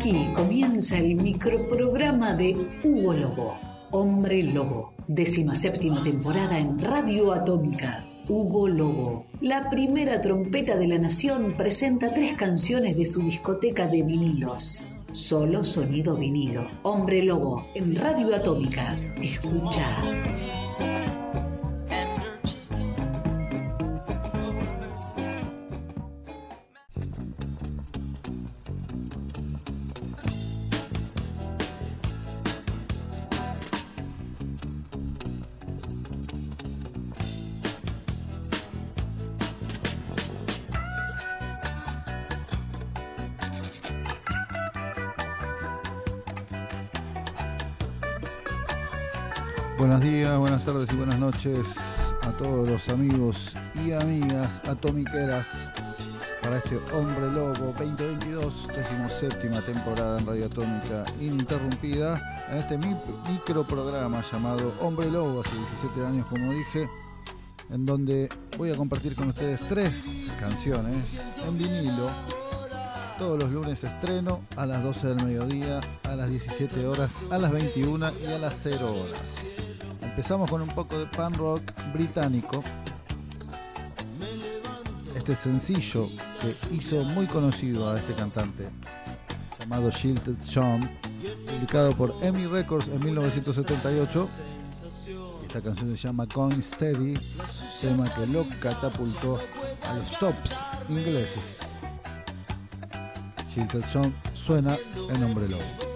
Aquí comienza el microprograma de Hugo Lobo, Hombre Lobo, décima séptima temporada en Radio Atómica. Hugo Lobo, la primera trompeta de la nación, presenta tres canciones de su discoteca de vinilos. Solo sonido vinilo. Hombre Lobo, en Radio Atómica. Escucha. Buenos días, buenas tardes y buenas noches a todos los amigos y amigas atomiqueras para este Hombre Lobo 2022, séptima temporada en Radio Atómica ininterrumpida, en este micro programa llamado Hombre Lobo, hace 17 años como dije, en donde voy a compartir con ustedes tres canciones en vinilo. Todos los lunes estreno a las 12 del mediodía, a las 17 horas, a las 21 y a las 0 horas. Empezamos con un poco de pan rock británico. Este sencillo que hizo muy conocido a este cantante, llamado Shielded Sean, publicado por EMI Records en 1978. Esta canción se llama Going Steady, tema que lo catapultó a los tops ingleses. Shielded Sean suena en nombre lobo.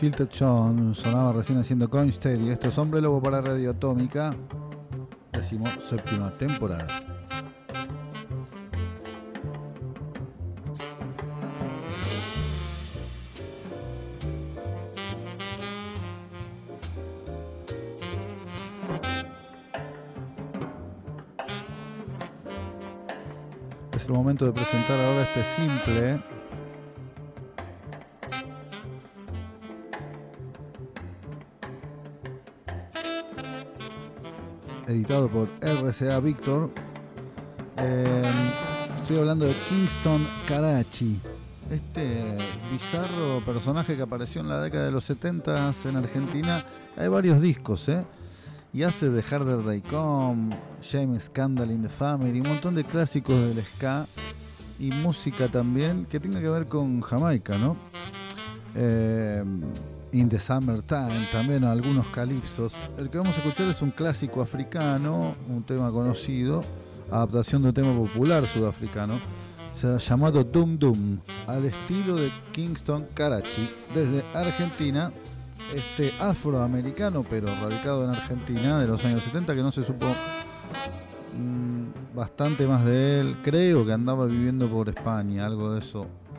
Shilted John sonaba recién haciendo Coin Steady. Esto es Hombre Lobo para Radio Atómica. Decimos séptima temporada. Es el momento de presentar ahora este simple editado por RCA Victor. Eh, estoy hablando de Kingston Karachi, este bizarro personaje que apareció en la década de los 70 en Argentina. Hay varios discos, ¿eh? Y hace de Harder Day Come, James Scandal in the Family, un montón de clásicos del ska y música también que tenga que ver con Jamaica, ¿no? Eh, In the Summertime, también algunos calipsos. El que vamos a escuchar es un clásico africano, un tema conocido, adaptación de un tema popular sudafricano, llamado Dum Dum, al estilo de Kingston Karachi, desde Argentina, este afroamericano, pero radicado en Argentina de los años 70, que no se supo mmm, bastante más de él, creo que andaba viviendo por España, algo de eso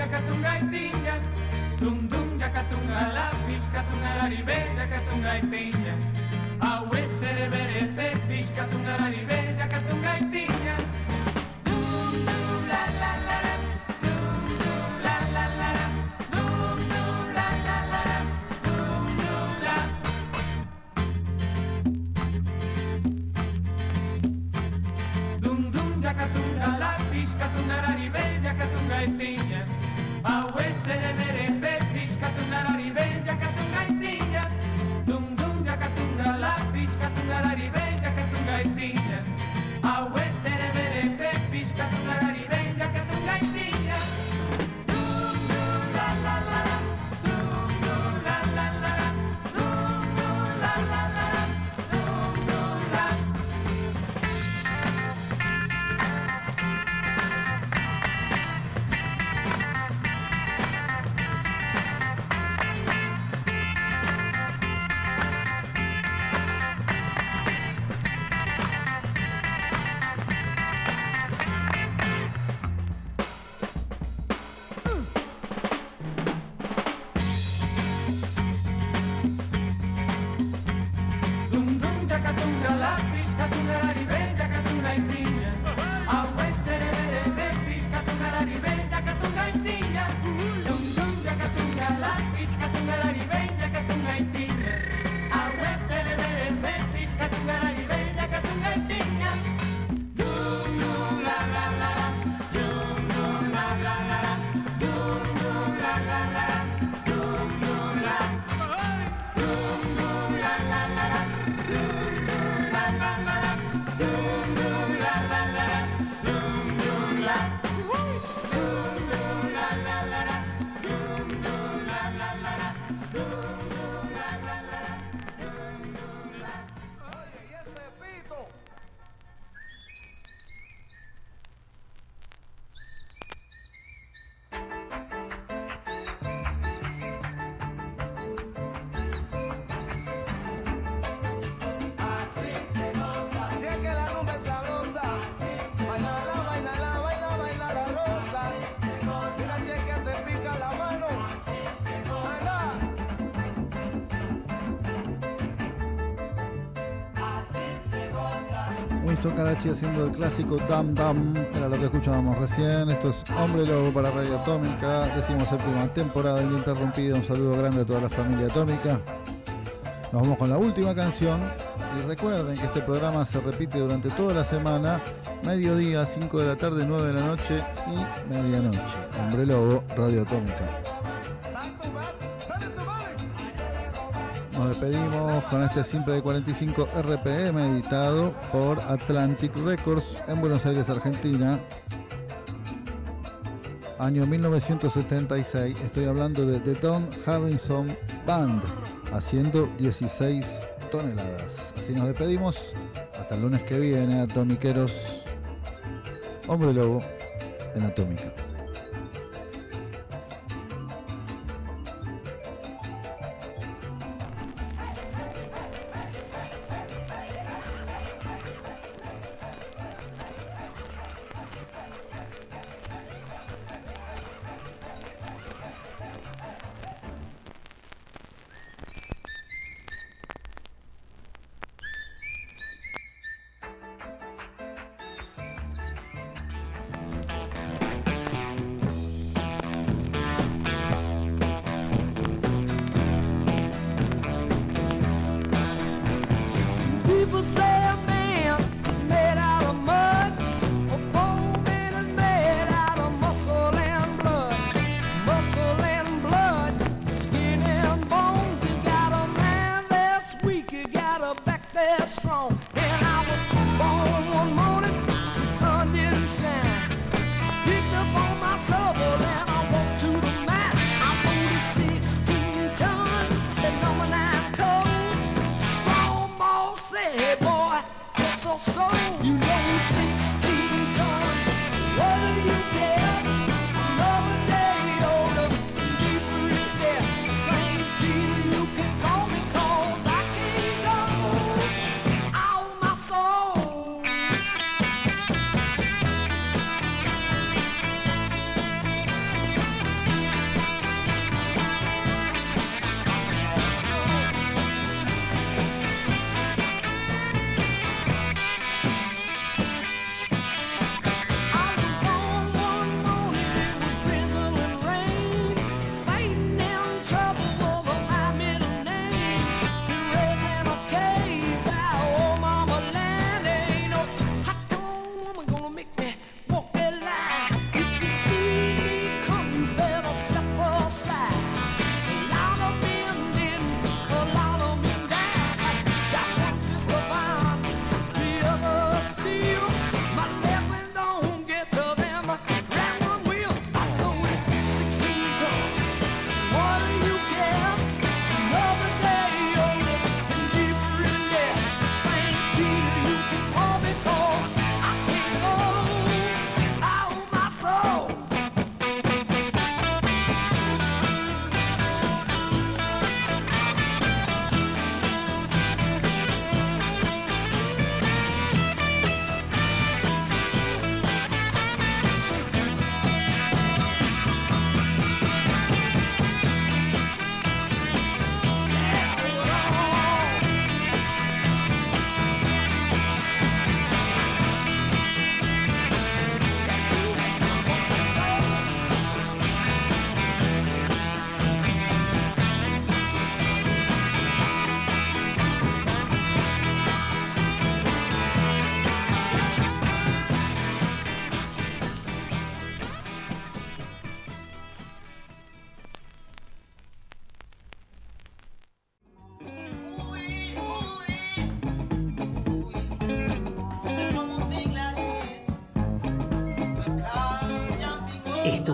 jacatunga y dum jakatunga, la lápiz, katunga, laribé, jacatunga jakatunga, piña. Winston Karachi haciendo el clásico Dam Dam, era lo que escuchábamos recién. Esto es Hombre Lobo para Radio Atómica, decimos séptima temporada ininterrumpida. Un saludo grande a toda la familia atómica. Nos vamos con la última canción. Y recuerden que este programa se repite durante toda la semana, mediodía, 5 de la tarde, 9 de la noche y medianoche. Hombre Lobo, Radio Atómica. Despedimos con este simple de 45 RPM editado por Atlantic Records en Buenos Aires, Argentina. Año 1976. Estoy hablando de The Don Harrison Band haciendo 16 toneladas. Así nos despedimos. Hasta el lunes que viene, atomiqueros. Hombre Lobo en Atómica.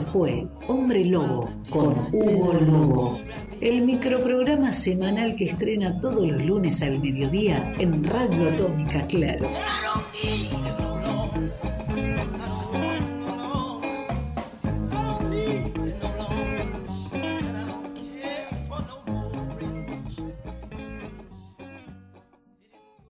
Fue Hombre Lobo con Hugo Lobo, el microprograma semanal que estrena todos los lunes al mediodía en Radio Atómica, claro.